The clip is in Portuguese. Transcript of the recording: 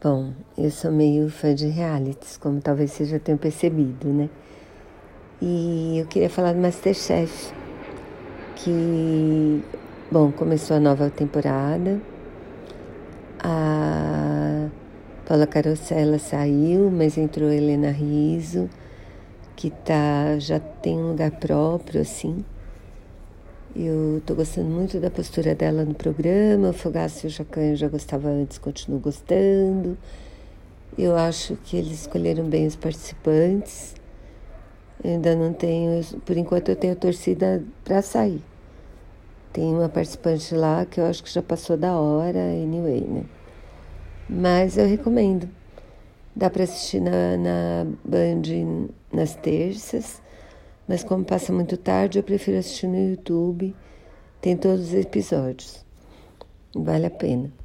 Bom, eu sou meio fã de realities, como talvez vocês já tenham percebido, né? E eu queria falar do Masterchef, que, bom, começou a nova temporada. A Paula Carosella saiu, mas entrou Helena Riso, que tá, já tem um lugar próprio, assim. Eu estou gostando muito da postura dela no programa. O Fogaço e o Jacan eu já gostava antes, continuo gostando. Eu acho que eles escolheram bem os participantes. Eu ainda não tenho, por enquanto eu tenho torcida para sair. Tem uma participante lá que eu acho que já passou da hora, anyway, né? Mas eu recomendo. Dá para assistir na, na Band nas terças mas como passa muito tarde, eu prefiro assistir no YouTube. Tem todos os episódios. Vale a pena.